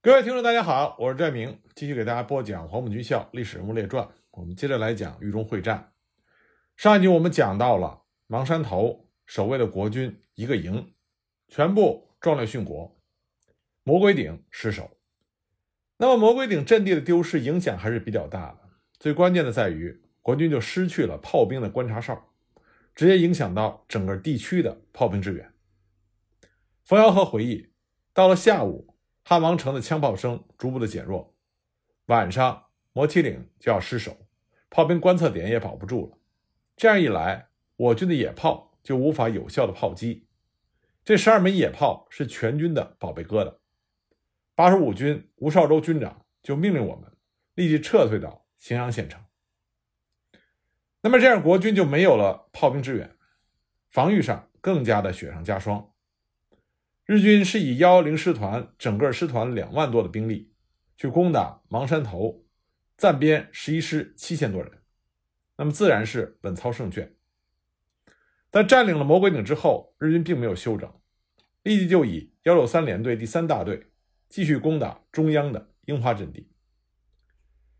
各位听众，大家好，我是拽明，继续给大家播讲《黄埔军校历史人物列传》。我们接着来讲豫中会战。上一集我们讲到了芒山头守卫的国军一个营全部壮烈殉国，魔鬼顶失守。那么魔鬼顶阵地的丢失影响还是比较大的，最关键的在于国军就失去了炮兵的观察哨，直接影响到整个地区的炮兵支援。冯瑶和回忆，到了下午。汉王城的枪炮声逐步的减弱，晚上摩梯岭就要失守，炮兵观测点也保不住了。这样一来，我军的野炮就无法有效的炮击。这十二门野炮是全军的宝贝疙瘩。八十五军吴绍周军长就命令我们立即撤退到荥阳县城。那么这样，国军就没有了炮兵支援，防御上更加的雪上加霜。日军是以幺幺零师团整个师团两万多的兵力去攻打邙山头，暂编十一师七千多人，那么自然是稳操胜券。但占领了魔鬼岭之后，日军并没有休整，立即就以幺六三联队第三大队继续攻打中央的樱花阵地。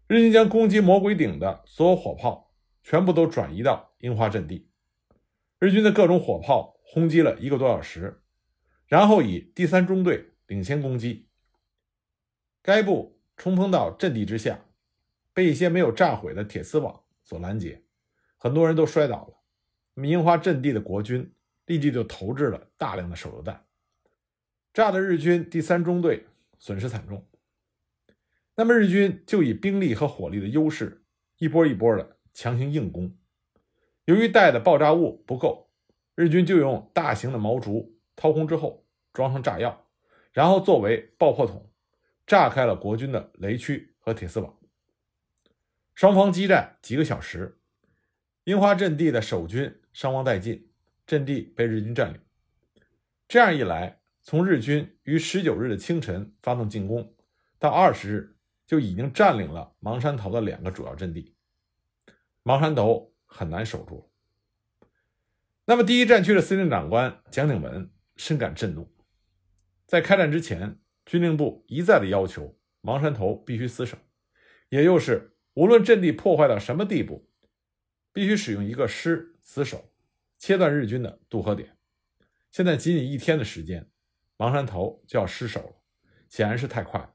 日军将攻击魔鬼顶的所有火炮全部都转移到樱花阵地，日军的各种火炮轰击了一个多小时。然后以第三中队领先攻击，该部冲锋到阵地之下，被一些没有炸毁的铁丝网所拦截，很多人都摔倒了。那么樱花阵地的国军立即就投掷了大量的手榴弹，炸的日军第三中队损失惨重。那么日军就以兵力和火力的优势，一波一波的强行硬攻。由于带的爆炸物不够，日军就用大型的毛竹。掏空之后，装上炸药，然后作为爆破筒，炸开了国军的雷区和铁丝网。双方激战几个小时，樱花阵地的守军伤亡殆尽，阵地被日军占领。这样一来，从日军于十九日的清晨发动进攻，到二十日就已经占领了邙山头的两个主要阵地，邙山头很难守住。那么，第一战区的司令长官蒋鼎文。深感震怒，在开战之前，军令部一再的要求芒山头必须死守，也就是无论阵地破坏到什么地步，必须使用一个师死守，切断日军的渡河点。现在仅仅一天的时间，芒山头就要失守了，显然是太快了。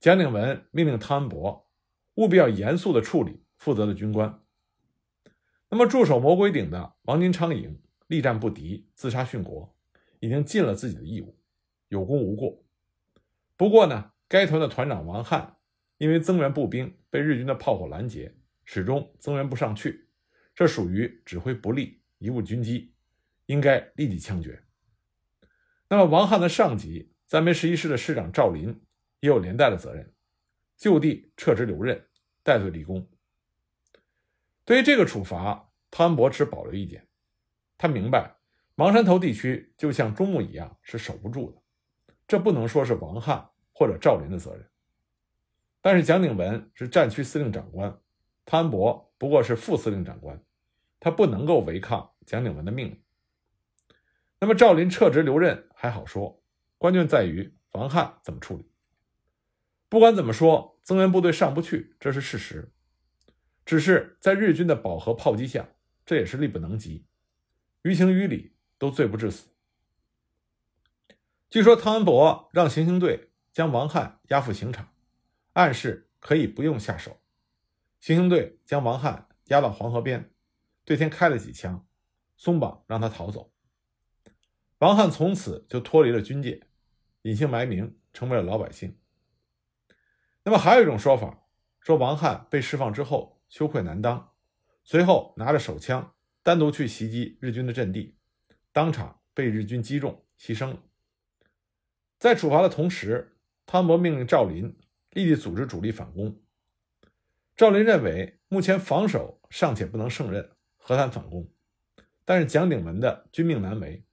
蒋鼎文命令汤恩伯务必要严肃的处理负责的军官。那么驻守魔鬼顶的王金昌营力战不敌，自杀殉国。已经尽了自己的义务，有功无过。不过呢，该团的团长王汉因为增援步兵被日军的炮火拦截，始终增援不上去，这属于指挥不力，贻误军机，应该立即枪决。那么，王汉的上级暂编十一师的师长赵林也有连带的责任，就地撤职留任，带罪立功。对于这个处罚，汤恩伯持保留意见，他明白。芒山头地区就像中牟一样是守不住的，这不能说是王汉或者赵林的责任。但是蒋鼎文是战区司令长官，汤恩伯不过是副司令长官，他不能够违抗蒋鼎文的命令。那么赵林撤职留任还好说，关键在于王汉怎么处理。不管怎么说，增援部队上不去，这是事实。只是在日军的饱和炮击下，这也是力不能及。于情于理。都罪不至死。据说汤恩伯让行刑队将王汉押赴刑场，暗示可以不用下手。行刑队将王汉押到黄河边，对天开了几枪，松绑让他逃走。王汉从此就脱离了军界，隐姓埋名，成为了老百姓。那么还有一种说法，说王汉被释放之后羞愧难当，随后拿着手枪单独去袭击日军的阵地。当场被日军击中，牺牲了。在处罚的同时，汤恩伯命令赵林立即组织主力反攻。赵林认为目前防守尚且不能胜任，何谈反攻？但是蒋鼎文的军命难违，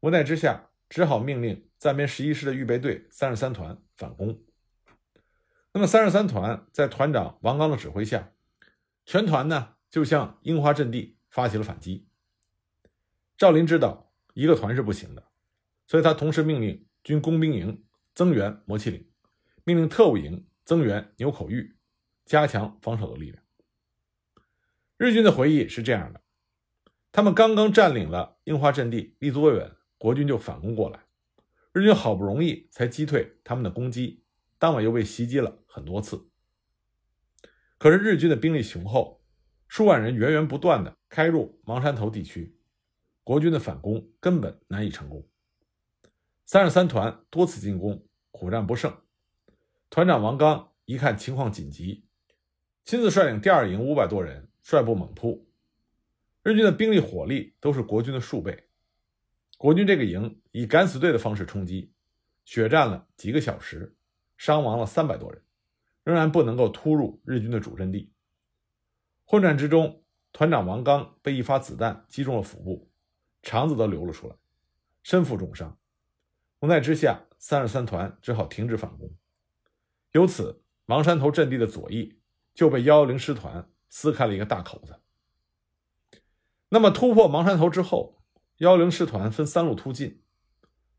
无奈之下只好命令暂编十一师的预备队三十三团反攻。那么三十三团在团长王刚的指挥下，全团呢就向樱花阵地发起了反击。赵林知道一个团是不行的，所以他同时命令军工兵营增援摩麒岭。命令特务营增援牛口峪，加强防守的力量。日军的回忆是这样的：他们刚刚占领了樱花阵地，立足未稳，国军就反攻过来。日军好不容易才击退他们的攻击，当晚又被袭击了很多次。可是日军的兵力雄厚，数万人源源不断的开入芒山头地区，国军的反攻根本难以成功。三十三团多次进攻，苦战不胜。团长王刚一看情况紧急，亲自率领第二营五百多人率部猛扑。日军的兵力火力都是国军的数倍。国军这个营以敢死队的方式冲击，血战了几个小时，伤亡了三百多人，仍然不能够突入日军的主阵地。混战之中，团长王刚被一发子弹击中了腹部，肠子都流了出来，身负重伤。无奈之下，三十三团只好停止反攻。由此，芒山头阵地的左翼就被幺幺零师团撕开了一个大口子。那么，突破芒山头之后。幺零师团分三路突进，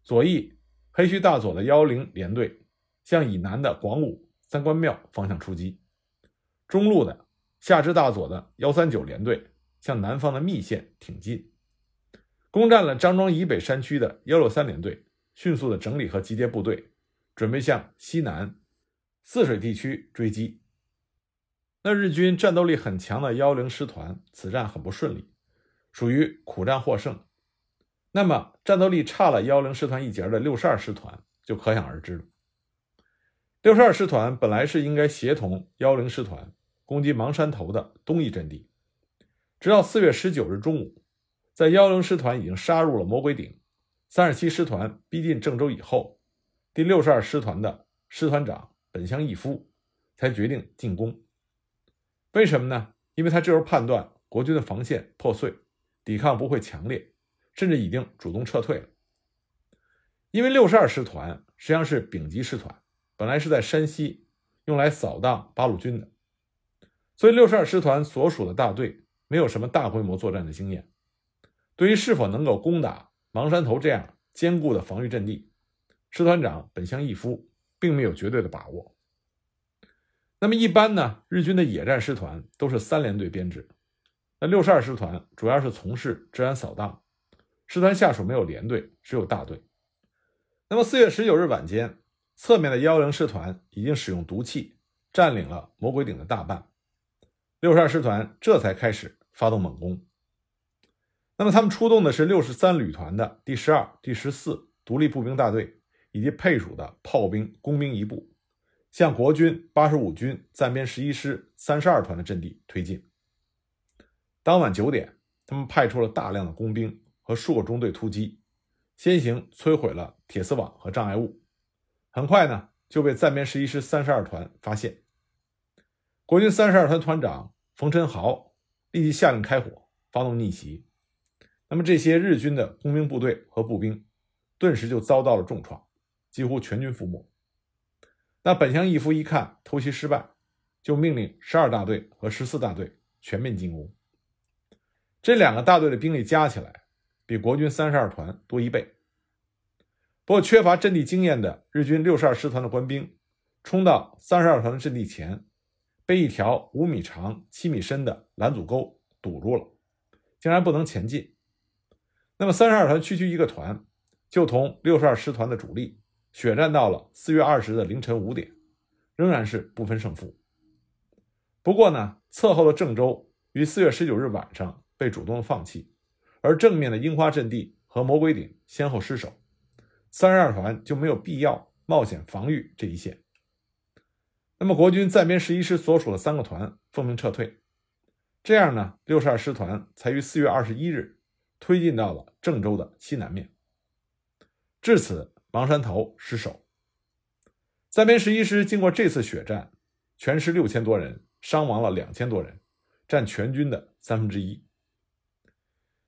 左翼黑须大佐的幺幺零联队向以南的广武三官庙方向出击；中路的夏之大佐的幺三九联队向南方的密县挺进。攻占了张庄以北山区的幺六三联队迅速的整理和集结部队，准备向西南泗水地区追击。那日军战斗力很强的幺零师团此战很不顺利，属于苦战获胜。那么，战斗力差了幺零师团一截的六十二师团就可想而知了。六十二师团本来是应该协同幺零师团攻击芒山头的东翼阵地，直到四月十九日中午，在幺零师团已经杀入了魔鬼顶，三十七师团逼近郑州以后，第六十二师团的师团长本乡义夫才决定进攻。为什么呢？因为他这时候判断国军的防线破碎，抵抗不会强烈。甚至已经主动撤退了，因为六十二师团实际上是丙级师团，本来是在山西用来扫荡八路军的，所以六十二师团所属的大队没有什么大规模作战的经验，对于是否能够攻打芒山头这样坚固的防御阵地，师团长本乡义夫并没有绝对的把握。那么一般呢，日军的野战师团都是三连队编制，那六十二师团主要是从事治安扫荡。师团下属没有连队，只有大队。那么四月十九日晚间，侧面的幺零师团已经使用毒气占领了魔鬼顶的大半，六十二师团这才开始发动猛攻。那么他们出动的是六十三旅团的第十二、第十四独立步兵大队以及配属的炮兵、工兵一部，向国军八十五军暂编十一师三十二团的阵地推进。当晚九点，他们派出了大量的工兵。和数个中队突击，先行摧毁了铁丝网和障碍物，很快呢就被暂编十一师三十二团发现。国军三十二团团长冯晨豪立即下令开火，发动逆袭。那么这些日军的工兵部队和步兵，顿时就遭到了重创，几乎全军覆没。那本乡义夫一看偷袭失败，就命令十二大队和十四大队全面进攻。这两个大队的兵力加起来。比国军三十二团多一倍。不过，缺乏阵地经验的日军六十二师团的官兵冲到三十二团的阵地前，被一条五米长、七米深的拦阻沟堵住了，竟然不能前进。那么，三十二团区区一个团就同六十二师团的主力血战到了四月二十的凌晨五点，仍然是不分胜负。不过呢，侧后的郑州于四月十九日晚上被主动放弃。而正面的樱花阵地和魔鬼顶先后失守，三十二团就没有必要冒险防御这一线。那么国军暂编十一师所属的三个团奉命撤退，这样呢，六十二师团才于四月二十一日推进到了郑州的西南面。至此，芒山头失守。三编十一师经过这次血战，全师六千多人，伤亡了两千多人，占全军的三分之一。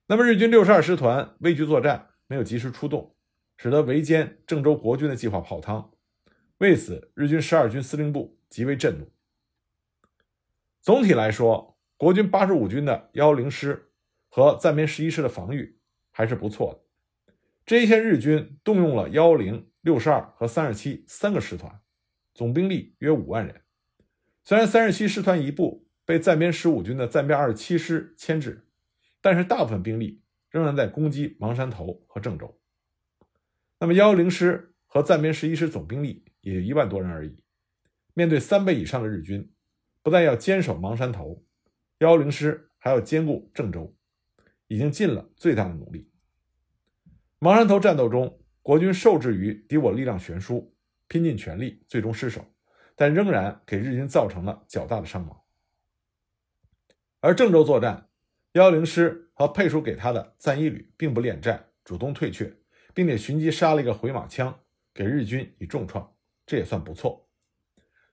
那么日军六十二师团畏惧作战，没有及时出动，使得围歼郑州国军的计划泡汤。为此，日军十二军司令部极为震怒。总体来说，国军八十五军的幺零师和暂编十一师的防御还是不错的。这一线日军动用了幺零、六十二和三十七三个师团，总兵力约五万人。虽然三十七师团一部被暂编十五军的暂编二十七师牵制，但是大部分兵力仍然在攻击芒山头和郑州。那么幺幺零师和暂编十一师总兵力也就一万多人而已。面对三倍以上的日军，不但要坚守芒山头，幺幺零师还要兼顾郑州，已经尽了最大的努力。芒山头战斗中，国军受制于敌我力量悬殊，拼尽全力，最终失守，但仍然给日军造成了较大的伤亡。而郑州作战，幺幺零师和配属给他的暂一旅并不恋战，主动退却，并且寻机杀了一个回马枪，给日军以重创，这也算不错。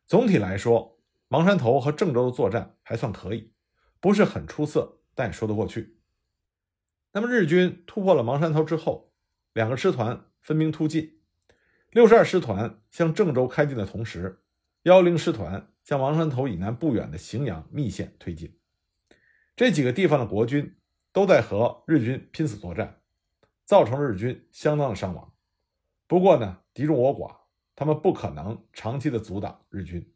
总体来说，芒山头和郑州的作战还算可以，不是很出色，但也说得过去。那么日军突破了芒山头之后，两个师团分兵突进，六十二师团向郑州开进的同时，幺零师团向芒山头以南不远的荥阳密县推进。这几个地方的国军都在和日军拼死作战，造成了日军相当的伤亡。不过呢，敌众我寡，他们不可能长期的阻挡日军。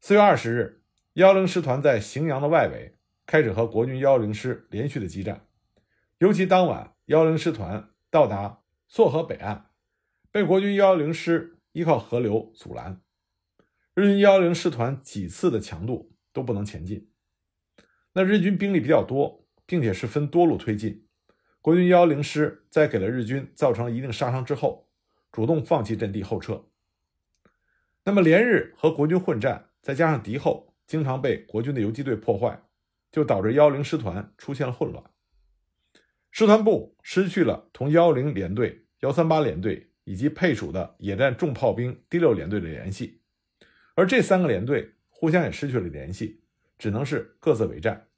四月二十日，幺零师团在荥阳的外围开始和国军幺零师连续的激战，尤其当晚幺零师团。到达朔河北岸，被国军幺幺零师依靠河流阻拦，日军幺零师团几次的强度都不能前进。那日军兵力比较多，并且是分多路推进，国军幺零师在给了日军造成一定杀伤之后，主动放弃阵地后撤。那么连日和国军混战，再加上敌后经常被国军的游击队破坏，就导致幺零师团出现了混乱。师团部失去了同幺零联队、幺三八联队以及配属的野战重炮兵第六联队的联系，而这三个联队互相也失去了联系，只能是各自为战。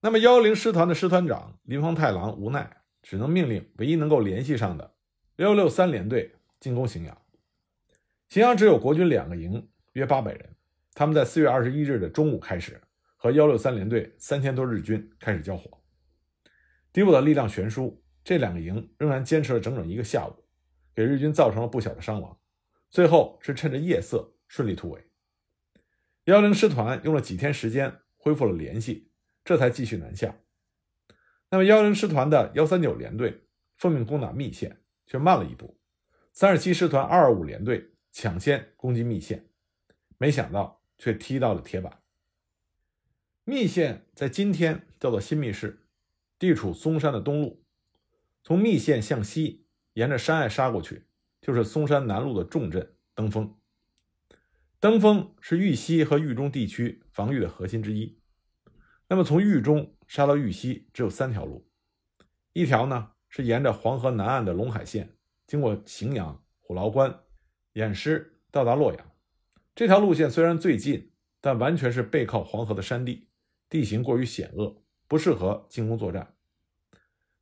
那么幺零师团的师团长林方太郎无奈，只能命令唯一能够联系上的六六三联队进攻荥阳。荥阳只有国军两个营，约八百人，他们在四月二十一日的中午开始和幺六三联队三千多日军开始交火。敌我的力量悬殊，这两个营仍然坚持了整整一个下午，给日军造成了不小的伤亡。最后是趁着夜色顺利突围。幺零师团用了几天时间恢复了联系，这才继续南下。那么幺零师团的幺三九联队奉命攻打密县，却慢了一步。三十七师团二二五联队抢先攻击密县，没想到却踢到了铁板。密县在今天叫做新密市。地处嵩山的东路，从密县向西沿着山隘杀过去，就是嵩山南路的重镇登封。登封是豫西和豫中地区防御的核心之一。那么从豫中杀到豫西只有三条路，一条呢是沿着黄河南岸的陇海线，经过荥阳、虎牢关、偃师到达洛阳。这条路线虽然最近，但完全是背靠黄河的山地，地形过于险恶。不适合进攻作战，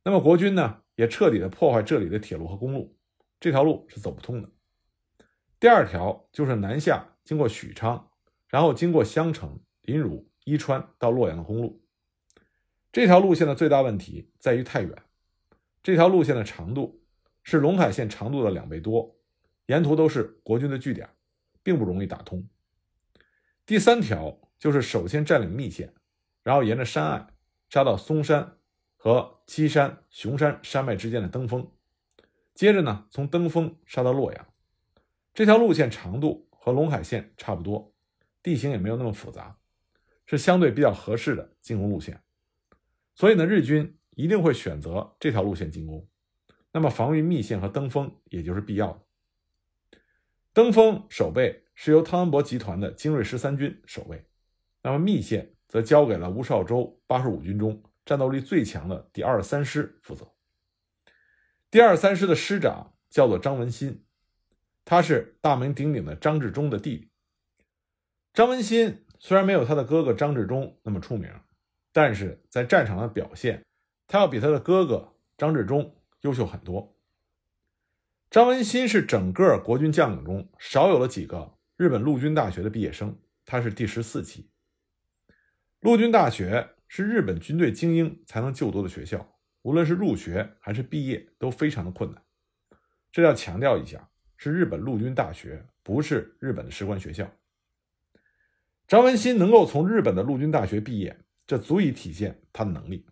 那么国军呢也彻底的破坏这里的铁路和公路，这条路是走不通的。第二条就是南下经过许昌，然后经过襄城、临汝、伊川到洛阳的公路。这条路线的最大问题在于太远，这条路线的长度是陇海线长度的两倍多，沿途都是国军的据点，并不容易打通。第三条就是首先占领密县，然后沿着山隘。杀到嵩山和岐山、熊山山脉之间的登封，接着呢，从登封杀到洛阳。这条路线长度和陇海线差不多，地形也没有那么复杂，是相对比较合适的进攻路线。所以呢，日军一定会选择这条路线进攻。那么，防御密县和登封也就是必要的。登封守备是由汤恩伯集团的精锐十三军守卫，那么密县。则交给了吴绍周八十五军中战斗力最强的第二十三师负责。第二十三师的师长叫做张文新，他是大名鼎鼎的张治中的弟弟。张文新虽然没有他的哥哥张治中那么出名，但是在战场的表现，他要比他的哥哥张治中优秀很多。张文新是整个国军将领中少有的几个日本陆军大学的毕业生，他是第十四期。陆军大学是日本军队精英才能就读的学校，无论是入学还是毕业都非常的困难。这要强调一下，是日本陆军大学，不是日本的士官学校。张文新能够从日本的陆军大学毕业，这足以体现他的能力。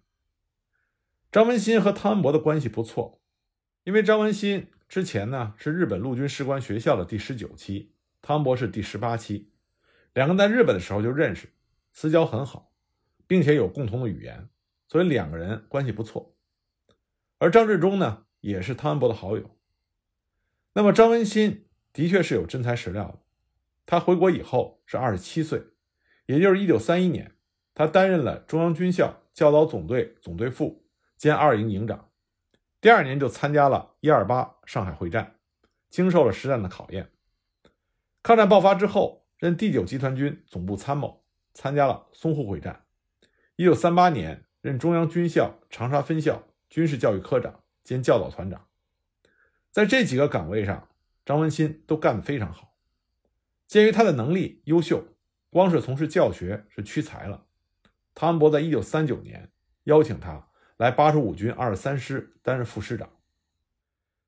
张文新和汤恩伯的关系不错，因为张文新之前呢是日本陆军士官学校的第十九期，汤恩伯是第十八期，两个在日本的时候就认识，私交很好，并且有共同的语言，所以两个人关系不错。而张治中呢也是汤恩伯的好友。那么张文新的确是有真材实料的。他回国以后是二十七岁，也就是一九三一年，他担任了中央军校教导总队总队副兼二营营长。第二年就参加了一二八上海会战，经受了实战的考验。抗战爆发之后，任第九集团军总部参谋，参加了淞沪会战。一九三八年，任中央军校长沙分校军事教育科长兼教导团长。在这几个岗位上，张文新都干得非常好。鉴于他的能力优秀，光是从事教学是屈才了。汤恩伯在一九三九年邀请他来八十五军二十三师担任副师长。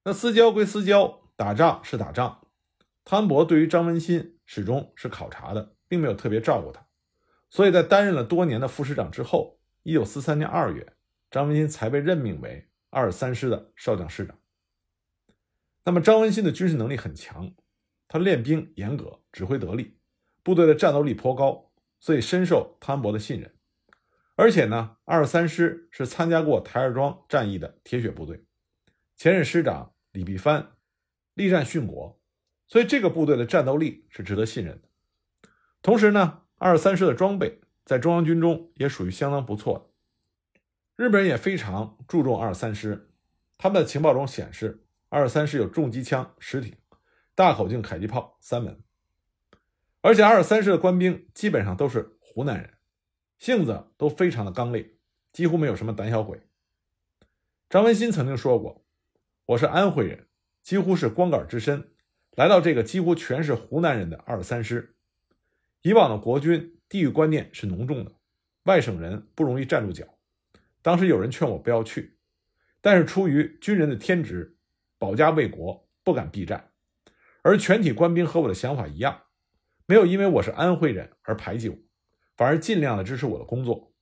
那私交归私交，打仗是打仗。汤恩伯对于张文新始终是考察的，并没有特别照顾他。所以在担任了多年的副师长之后，一九四三年二月，张文新才被任命为二十三师的少将师长。那么张文新的军事能力很强。他练兵严格，指挥得力，部队的战斗力颇高，所以深受汤恩伯的信任。而且呢，二十三师是参加过台儿庄战役的铁血部队，前任师长李必藩力战殉国，所以这个部队的战斗力是值得信任的。同时呢，二十三师的装备在中央军中也属于相当不错的。日本人也非常注重二十三师，他们的情报中显示，二十三师有重机枪十挺。大口径迫击炮三门，而且二十三师的官兵基本上都是湖南人，性子都非常的刚烈，几乎没有什么胆小鬼。张文新曾经说过：“我是安徽人，几乎是光杆之身，来到这个几乎全是湖南人的二十三师。以往的国军地域观念是浓重的，外省人不容易站住脚。当时有人劝我不要去，但是出于军人的天职，保家卫国，不敢避战。”而全体官兵和我的想法一样，没有因为我是安徽人而排挤我，反而尽量的支持我的工作。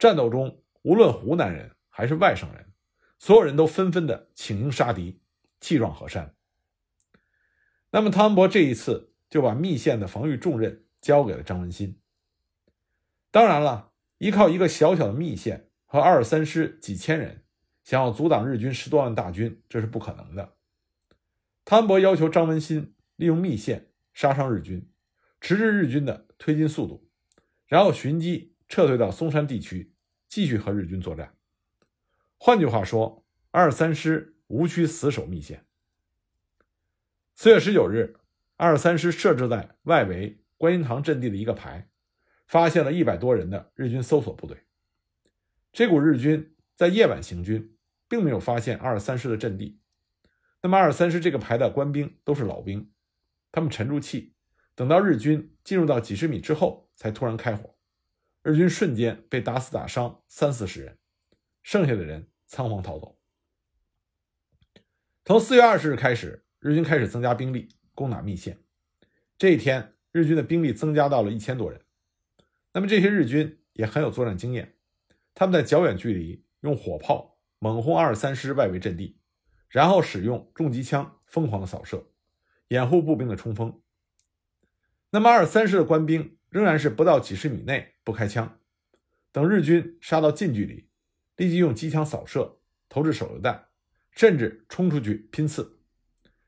战斗中，无论湖南人还是外省人，所有人都纷纷的请缨杀敌，气壮河山。那么汤恩伯这一次就把密县的防御重任交给了张文新。当然了，依靠一个小小的密县和二三师几千人，想要阻挡日军十多万大军，这是不可能的。汤恩伯要求张文新利用密线杀伤日军，迟滞日军的推进速度，然后寻机撤退到松山地区，继续和日军作战。换句话说，二三师无需死守密线。四月十九日，二三师设置在外围观音堂阵地的一个排，发现了一百多人的日军搜索部队。这股日军在夜晚行军，并没有发现二三师的阵地。那么二三师这个排的官兵都是老兵，他们沉住气，等到日军进入到几十米之后，才突然开火，日军瞬间被打死打伤三四十人，剩下的人仓皇逃走。从四月二十日开始，日军开始增加兵力攻打密县，这一天日军的兵力增加到了一千多人。那么这些日军也很有作战经验，他们在较远距离用火炮猛轰二三师外围阵地。然后使用重机枪疯狂的扫射，掩护步兵的冲锋。那么二三师的官兵仍然是不到几十米内不开枪，等日军杀到近距离，立即用机枪扫射、投掷手榴弹，甚至冲出去拼刺。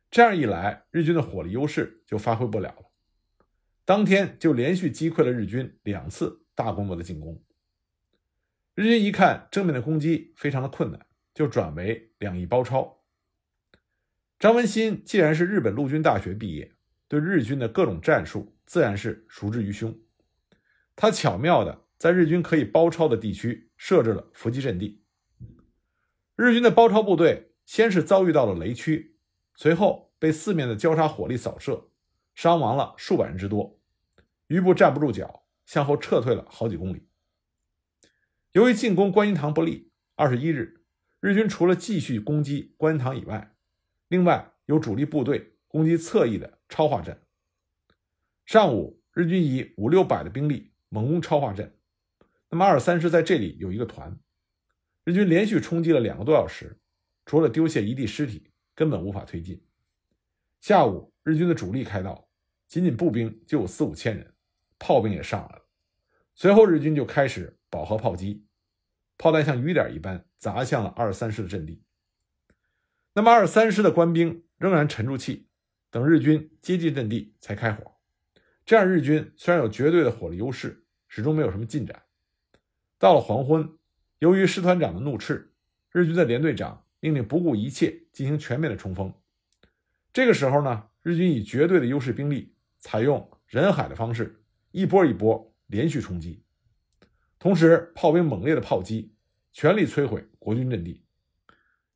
这样一来，日军的火力优势就发挥不了了。当天就连续击溃了日军两次大规模的进攻。日军一看正面的攻击非常的困难，就转为两翼包抄。张文新既然是日本陆军大学毕业，对日军的各种战术自然是熟知于胸。他巧妙的在日军可以包抄的地区设置了伏击阵地。日军的包抄部队先是遭遇到了雷区，随后被四面的交叉火力扫射，伤亡了数百人之多，余部站不住脚，向后撤退了好几公里。由于进攻观音堂不利，二十一日，日军除了继续攻击观音堂以外，另外，有主力部队攻击侧翼的超化镇。上午，日军以五六百的兵力猛攻超化镇，那么二三师在这里有一个团，日军连续冲击了两个多小时，除了丢下一地尸体，根本无法推进。下午，日军的主力开道，仅仅步兵就有四五千人，炮兵也上来了。随后，日军就开始饱和炮击，炮弹像雨点一般砸向了二三师的阵地。那么，二三师的官兵仍然沉住气，等日军接近阵地才开火。这样，日军虽然有绝对的火力优势，始终没有什么进展。到了黄昏，由于师团长的怒斥，日军的连队长命令不顾一切进行全面的冲锋。这个时候呢，日军以绝对的优势兵力，采用人海的方式，一波一波连续冲击，同时炮兵猛烈的炮击，全力摧毁国军阵地。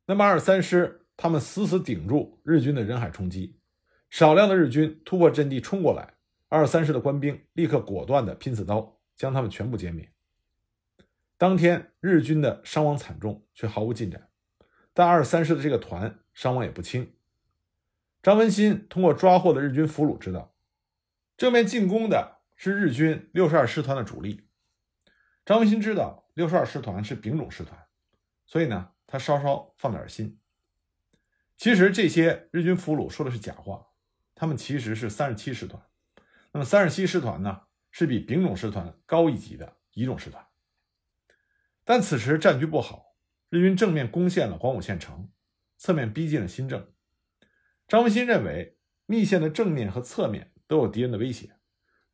那么，二三师。他们死死顶住日军的人海冲击，少量的日军突破阵地冲过来，二三师的官兵立刻果断的拼刺刀，将他们全部歼灭。当天日军的伤亡惨重，却毫无进展，但二三师的这个团伤亡也不轻。张文新通过抓获的日军俘虏知道，正面进攻的是日军六十二师团的主力。张文新知道六十二师团是丙种师团，所以呢，他稍稍放点心。其实这些日军俘虏说的是假话，他们其实是三十七师团。那么三十七师团呢，是比丙种师团高一级的乙种师团。但此时战局不好，日军正面攻陷了广武县城，侧面逼近了新郑。张文新认为，密县的正面和侧面都有敌人的威胁，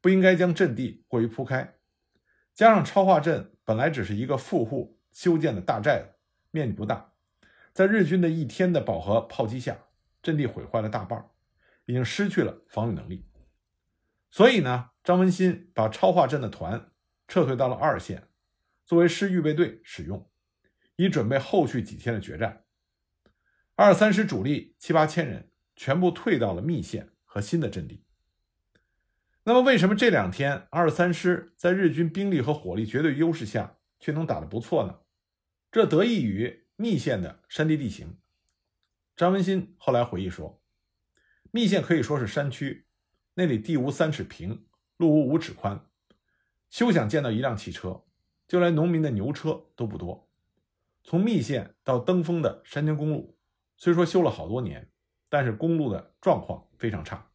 不应该将阵地过于铺开。加上超化镇本来只是一个富户修建的大寨子，面积不大。在日军的一天的饱和炮击下，阵地毁坏了大半，已经失去了防御能力。所以呢，张文新把超化镇的团撤退到了二线，作为师预备队使用，以准备后续几天的决战。二三师主力七八千人全部退到了密县和新的阵地。那么，为什么这两天二三师在日军兵力和火力绝对优势下却能打得不错呢？这得益于。密县的山地地形，张文新后来回忆说，密县可以说是山区，那里地无三尺平，路无五尺宽，休想见到一辆汽车，就连农民的牛车都不多。从密县到登封的山间公路，虽说修了好多年，但是公路的状况非常差，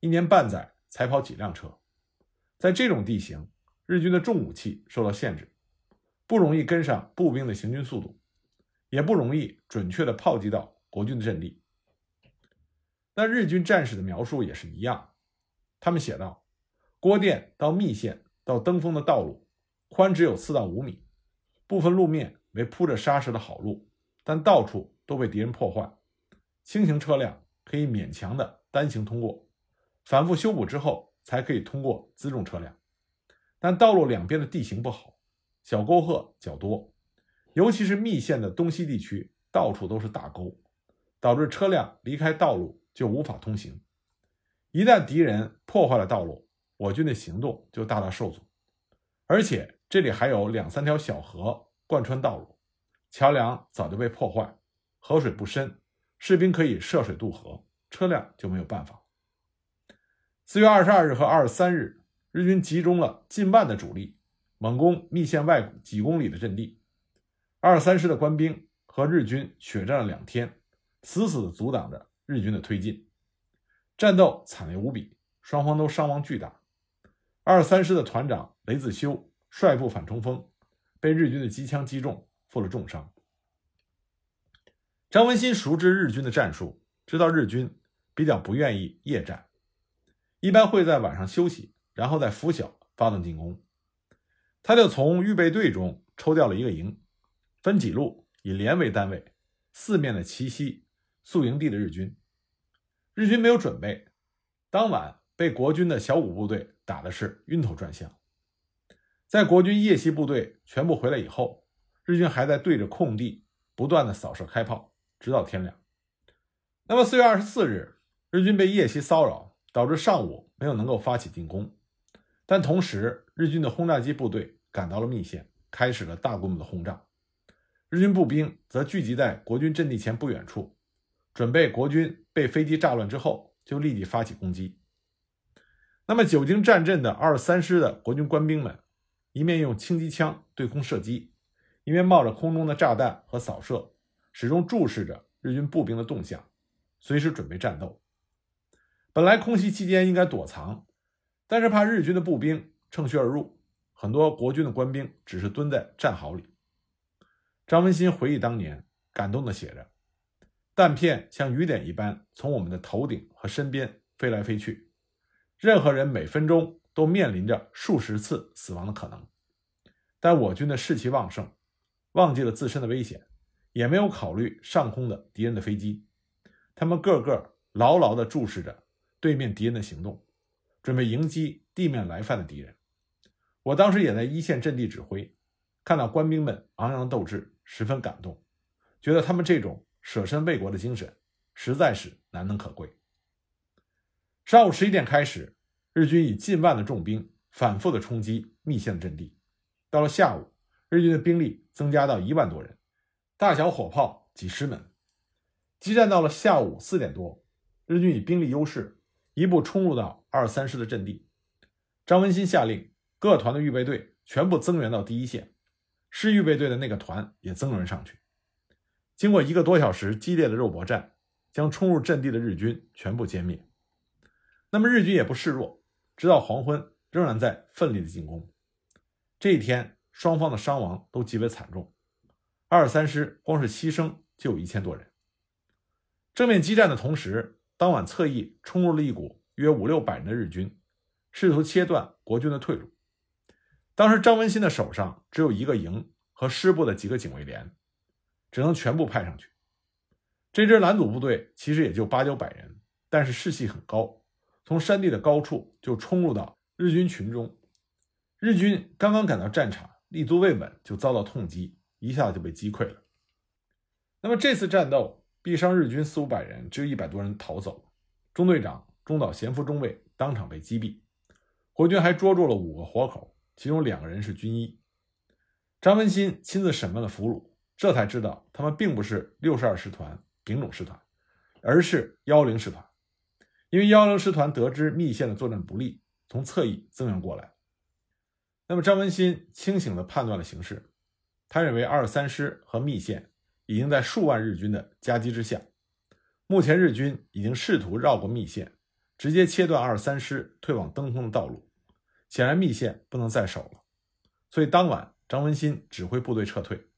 一年半载才跑几辆车。在这种地形，日军的重武器受到限制，不容易跟上步兵的行军速度。也不容易准确的炮击到国军的阵地。那日军战士的描述也是一样，他们写道：郭店到密县到登封的道路宽只有四到五米，部分路面为铺着沙石的好路，但到处都被敌人破坏。轻型车辆可以勉强的单行通过，反复修补之后才可以通过辎重车辆。但道路两边的地形不好，小沟壑较多。尤其是密县的东西地区，到处都是大沟，导致车辆离开道路就无法通行。一旦敌人破坏了道路，我军的行动就大大受阻。而且这里还有两三条小河贯穿道路，桥梁早就被破坏，河水不深，士兵可以涉水渡河，车辆就没有办法。四月二十二日和二十三日，日军集中了近万的主力，猛攻密县外几公里的阵地。二三师的官兵和日军血战了两天，死死地阻挡着日军的推进，战斗惨烈无比，双方都伤亡巨大。二三师的团长雷子修率部反冲锋，被日军的机枪击中，负了重伤。张文新熟知日军的战术，知道日军比较不愿意夜战，一般会在晚上休息，然后在拂晓发动进攻。他就从预备队中抽调了一个营。分几路，以连为单位，四面的奇袭宿营地的日军。日军没有准备，当晚被国军的小股部队打的是晕头转向。在国军夜袭部队全部回来以后，日军还在对着空地不断的扫射开炮，直到天亮。那么四月二十四日，日军被夜袭骚扰，导致上午没有能够发起进攻。但同时，日军的轰炸机部队赶到了密县，开始了大规模的轰炸。日军步兵则聚集在国军阵地前不远处，准备国军被飞机炸乱之后就立即发起攻击。那么久经战阵的二十三师的国军官兵们，一面用轻机枪对空射击，一面冒着空中的炸弹和扫射，始终注视着日军步兵的动向，随时准备战斗。本来空袭期间应该躲藏，但是怕日军的步兵乘虚而入，很多国军的官兵只是蹲在战壕里。张文新回忆当年，感动地写着：“弹片像雨点一般从我们的头顶和身边飞来飞去，任何人每分钟都面临着数十次死亡的可能。但我军的士气旺盛，忘记了自身的危险，也没有考虑上空的敌人的飞机，他们个个牢牢地注视着。”对面敌人的行动，准备迎击地面来犯的敌人。我当时也在一线阵地指挥，看到官兵们昂扬的斗志，十分感动，觉得他们这种舍身为国的精神实在是难能可贵。上午十一点开始，日军以近万的重兵反复的冲击密县的阵地。到了下午，日军的兵力增加到一万多人，大小火炮几十门。激战到了下午四点多，日军以兵力优势。一步冲入到二三师的阵地，张文新下令各团的预备队全部增援到第一线，师预备队的那个团也增援上去。经过一个多小时激烈的肉搏战，将冲入阵地的日军全部歼灭。那么日军也不示弱，直到黄昏仍然在奋力的进攻。这一天，双方的伤亡都极为惨重，二三师光是牺牲就有一千多人。正面激战的同时。当晚侧翼冲入了一股约五六百人的日军，试图切断国军的退路。当时张文新的手上只有一个营和师部的几个警卫连，只能全部派上去。这支拦阻部队其实也就八九百人，但是士气很高，从山地的高处就冲入到日军群中。日军刚刚赶到战场，立足未稳，就遭到痛击，一下子就被击溃了。那么这次战斗。毙伤日军四五百人，只有一百多人逃走。中队长中岛贤夫中尉当场被击毙。国军还捉住了五个活口，其中两个人是军医。张文新亲自审问了俘虏，这才知道他们并不是六十二师团丙种师团，而是幺零师团。因为幺零师团得知密县的作战不利，从侧翼增援过来。那么张文新清醒地判断了形势，他认为二三师和密县。已经在数万日军的夹击之下，目前日军已经试图绕过密县，直接切断二三师退往登封的道路。显然密县不能再守了，所以当晚张文新指挥部队撤退。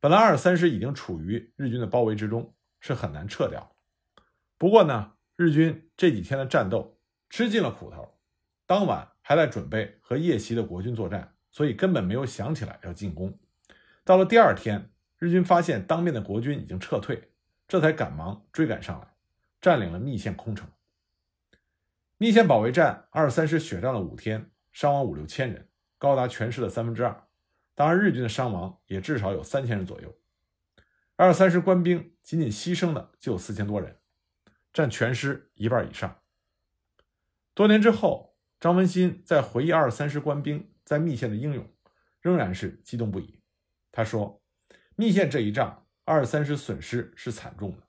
本来二三师已经处于日军的包围之中，是很难撤掉。不过呢，日军这几天的战斗吃尽了苦头，当晚还在准备和夜袭的国军作战，所以根本没有想起来要进攻。到了第二天。日军发现当面的国军已经撤退，这才赶忙追赶上来，占领了密县空城。密县保卫战，二三师血战了五天，伤亡五六千人，高达全师的三分之二。当然，日军的伤亡也至少有三千人左右。二三师官兵仅仅牺牲的就有四千多人，占全师一半以上。多年之后，张文新在回忆二三师官兵在密县的英勇，仍然是激动不已。他说。密县这一仗，二三师损失是惨重的，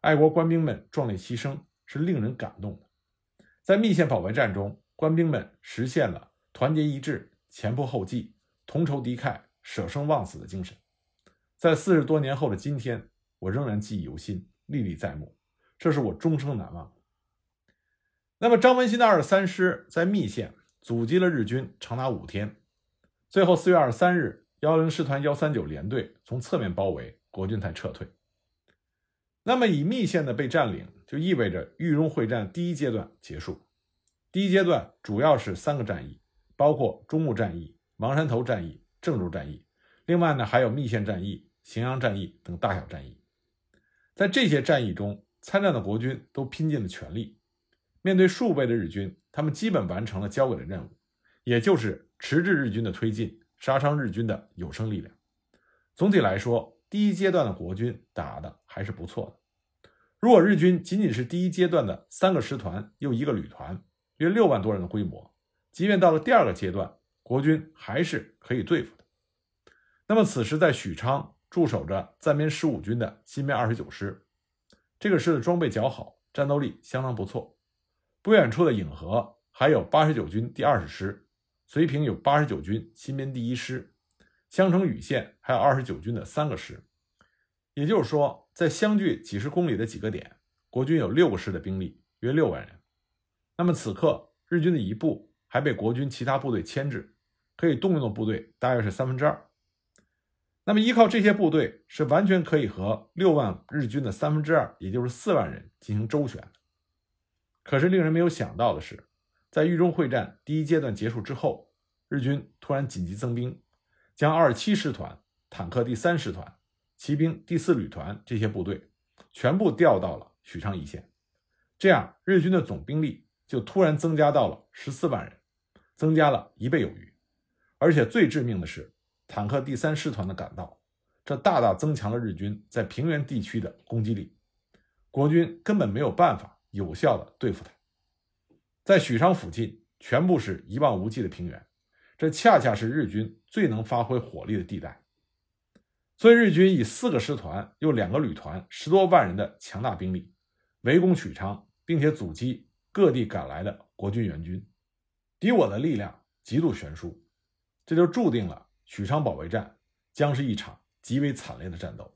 爱国官兵们壮烈牺牲是令人感动的。在密县保卫战中，官兵们实现了团结一致、前仆后继、同仇敌忾、舍生忘死的精神。在四十多年后的今天，我仍然记忆犹新，历历在目，这是我终生难忘。那么，张文新的二三师在密县阻击了日军长达五天，最后四月二十三日。幺零师团幺三九联队从侧面包围，国军才撤退。那么，以密县的被占领，就意味着豫中会战第一阶段结束。第一阶段主要是三个战役，包括中牟战役、芒山头战役、郑州战役。另外呢，还有密县战役、荥阳战役等大小战役。在这些战役中，参战的国军都拼尽了全力。面对数倍的日军，他们基本完成了交给的任务，也就是迟滞日军的推进。杀伤日军的有生力量。总体来说，第一阶段的国军打的还是不错的。如果日军仅仅是第一阶段的三个师团又一个旅团，约六万多人的规模，即便到了第二个阶段，国军还是可以对付的。那么，此时在许昌驻守着暂编十五军的新编二十九师，这个师的装备较好，战斗力相当不错。不远处的颍河还有八十九军第二十师，绥平有八十九军新编第一师，襄城禹县还有二十九军的三个师。也就是说，在相距几十公里的几个点，国军有六个师的兵力，约六万人。那么此刻，日军的一部还被国军其他部队牵制，可以动用的部队大约是三分之二。那么依靠这些部队，是完全可以和六万日军的三分之二，也就是四万人进行周旋的。可是令人没有想到的是，在豫中会战第一阶段结束之后，日军突然紧急增兵，将二七师团、坦克第三师团、骑兵第四旅团这些部队全部调到了许昌一线，这样日军的总兵力就突然增加到了十四万人，增加了一倍有余。而且最致命的是。坦克第三师团的赶到，这大大增强了日军在平原地区的攻击力，国军根本没有办法有效的对付他。在许昌附近，全部是一望无际的平原，这恰恰是日军最能发挥火力的地带。所以，日军以四个师团又两个旅团，十多万人的强大兵力围攻许昌，并且阻击各地赶来的国军援军，敌我的力量极度悬殊，这就注定了。许昌保卫战将是一场极为惨烈的战斗。